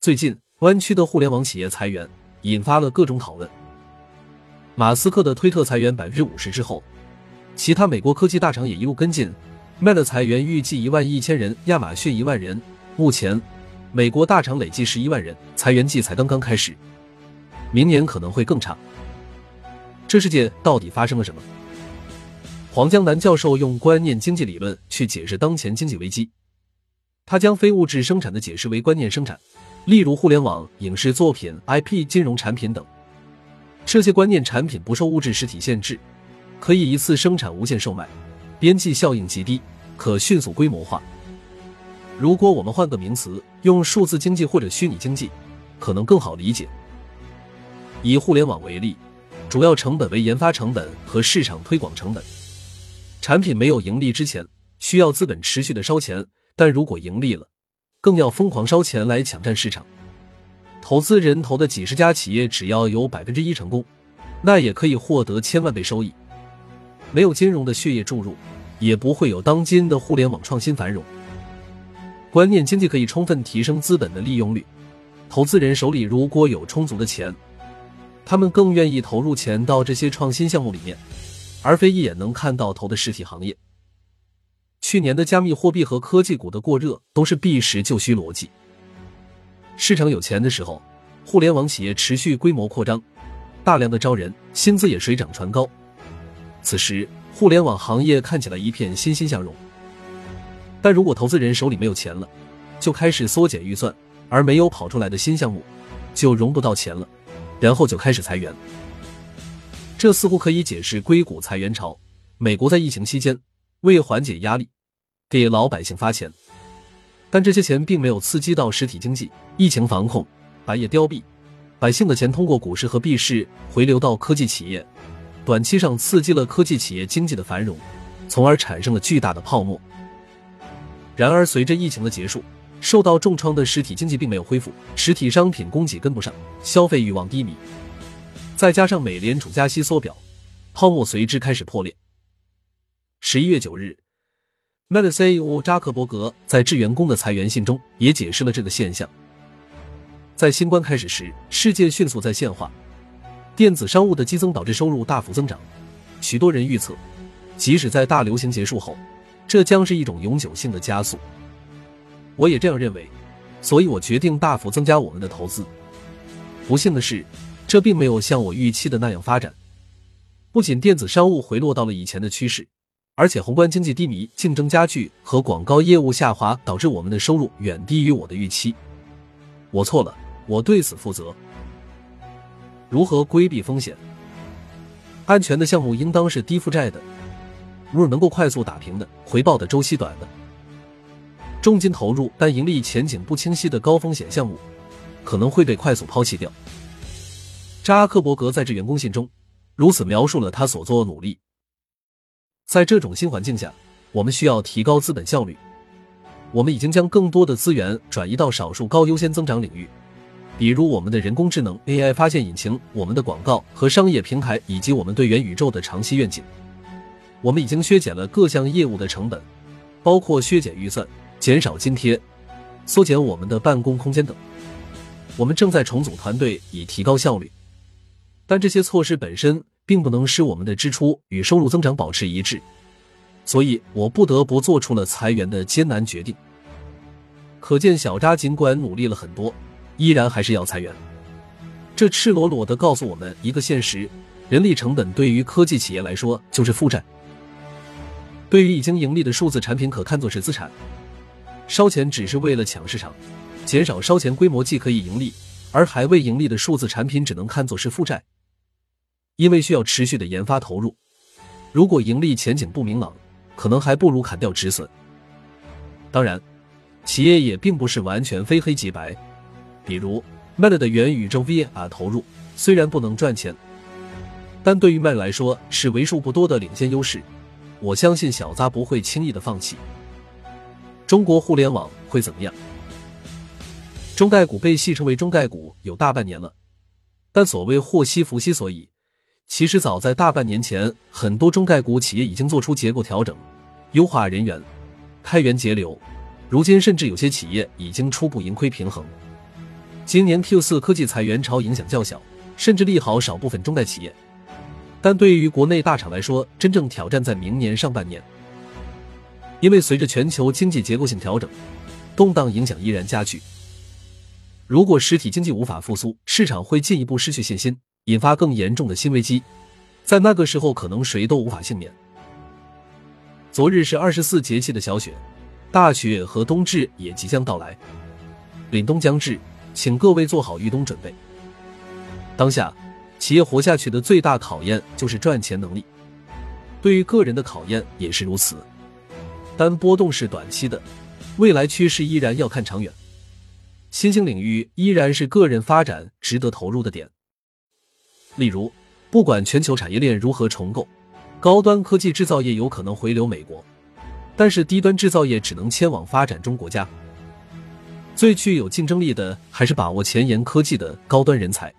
最近，湾区的互联网企业裁员，引发了各种讨论。马斯克的推特裁员百分之五十之后，其他美国科技大厂也一路跟进。Meta 裁员预计一万一千人，亚马逊一万人。目前，美国大厂累计十一万人，裁员季才刚刚开始，明年可能会更差。这世界到底发生了什么？黄江南教授用观念经济理论去解释当前经济危机。他将非物质生产的解释为观念生产，例如互联网、影视作品、IP、金融产品等。这些观念产品不受物质实体限制，可以一次生产、无限售卖。边际效应极低，可迅速规模化。如果我们换个名词，用数字经济或者虚拟经济，可能更好理解。以互联网为例，主要成本为研发成本和市场推广成本。产品没有盈利之前，需要资本持续的烧钱；但如果盈利了，更要疯狂烧钱来抢占市场。投资人投的几十家企业，只要有百分之一成功，那也可以获得千万倍收益。没有金融的血液注入，也不会有当今的互联网创新繁荣。观念经济可以充分提升资本的利用率。投资人手里如果有充足的钱，他们更愿意投入钱到这些创新项目里面，而非一眼能看到头的实体行业。去年的加密货币和科技股的过热，都是避实就虚逻辑。市场有钱的时候，互联网企业持续规模扩张，大量的招人，薪资也水涨船高。此时，互联网行业看起来一片欣欣向荣。但如果投资人手里没有钱了，就开始缩减预算，而没有跑出来的新项目，就融不到钱了，然后就开始裁员。这似乎可以解释硅谷裁员潮。美国在疫情期间为缓解压力，给老百姓发钱，但这些钱并没有刺激到实体经济。疫情防控，百业凋敝，百姓的钱通过股市和币市回流到科技企业。短期上刺激了科技企业经济的繁荣，从而产生了巨大的泡沫。然而，随着疫情的结束，受到重创的实体经济并没有恢复，实体商品供给跟不上，消费欲望低迷，再加上美联储加息缩表，泡沫随之开始破裂。十一月九日，Meta CEO 扎克伯格在致员工的裁员信中也解释了这个现象。在新冠开始时，世界迅速在线化。电子商务的激增导致收入大幅增长，许多人预测，即使在大流行结束后，这将是一种永久性的加速。我也这样认为，所以我决定大幅增加我们的投资。不幸的是，这并没有像我预期的那样发展。不仅电子商务回落到了以前的趋势，而且宏观经济低迷、竞争加剧和广告业务下滑，导致我们的收入远低于我的预期。我错了，我对此负责。如何规避风险？安全的项目应当是低负债的，如能够快速打平的，回报的周期短的，重金投入但盈利前景不清晰的高风险项目，可能会被快速抛弃掉。扎克伯格在致员工信中如此描述了他所做的努力。在这种新环境下，我们需要提高资本效率。我们已经将更多的资源转移到少数高优先增长领域。比如我们的人工智能 AI 发现引擎，我们的广告和商业平台，以及我们对元宇宙的长期愿景。我们已经削减了各项业务的成本，包括削减预算、减少津贴、缩减我们的办公空间等。我们正在重组团队以提高效率，但这些措施本身并不能使我们的支出与收入增长保持一致，所以我不得不做出了裁员的艰难决定。可见，小扎尽管努力了很多。依然还是要裁员，这赤裸裸的告诉我们一个现实：人力成本对于科技企业来说就是负债。对于已经盈利的数字产品，可看作是资产。烧钱只是为了抢市场，减少烧钱规模既可以盈利，而还未盈利的数字产品只能看作是负债，因为需要持续的研发投入。如果盈利前景不明朗，可能还不如砍掉止损。当然，企业也并不是完全非黑即白。比如，Meta 的元宇宙 VR 投入虽然不能赚钱，但对于 Meta 来说是为数不多的领先优势。我相信小扎不会轻易的放弃。中国互联网会怎么样？中概股被戏称为中概股有大半年了，但所谓祸兮福兮，所以其实早在大半年前，很多中概股企业已经做出结构调整，优化人员，开源节流。如今甚至有些企业已经初步盈亏平衡。今年 Q 四科技裁员潮影响较小，甚至利好少部分中概企业。但对于国内大厂来说，真正挑战在明年上半年，因为随着全球经济结构性调整，动荡影响依然加剧。如果实体经济无法复苏，市场会进一步失去信心，引发更严重的新危机，在那个时候，可能谁都无法幸免。昨日是二十四节气的小雪，大雪和冬至也即将到来，凛冬将至，请各位做好御冬准备。当下。企业活下去的最大考验就是赚钱能力，对于个人的考验也是如此。但波动是短期的，未来趋势依然要看长远。新兴领域依然是个人发展值得投入的点。例如，不管全球产业链如何重构，高端科技制造业有可能回流美国，但是低端制造业只能迁往发展中国家。最具有竞争力的还是把握前沿科技的高端人才。